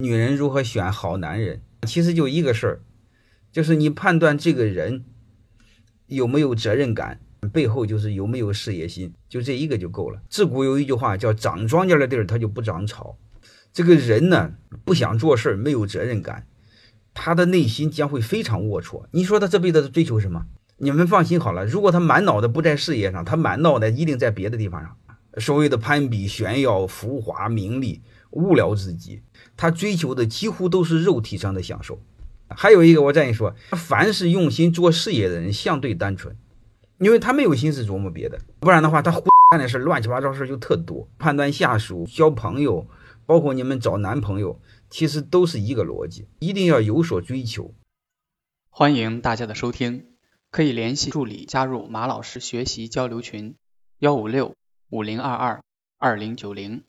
女人如何选好男人，其实就一个事儿，就是你判断这个人有没有责任感，背后就是有没有事业心，就这一个就够了。自古有一句话叫“长庄稼的地儿，它就不长草”。这个人呢，不想做事儿，没有责任感，他的内心将会非常龌龊。你说他这辈子追求什么？你们放心好了，如果他满脑袋不在事业上，他满脑袋一定在别的地方上。所谓的攀比、炫耀、浮华、名利，误了自己。他追求的几乎都是肉体上的享受。还有一个，我再跟你说，凡是用心做事业的人，相对单纯，因为他没有心思琢磨别的。不然的话，他胡干的事、乱七八糟事就特多。判断下属、交朋友。包括你们找男朋友，其实都是一个逻辑，一定要有所追求。欢迎大家的收听，可以联系助理加入马老师学习交流群：幺五六五零二二二零九零。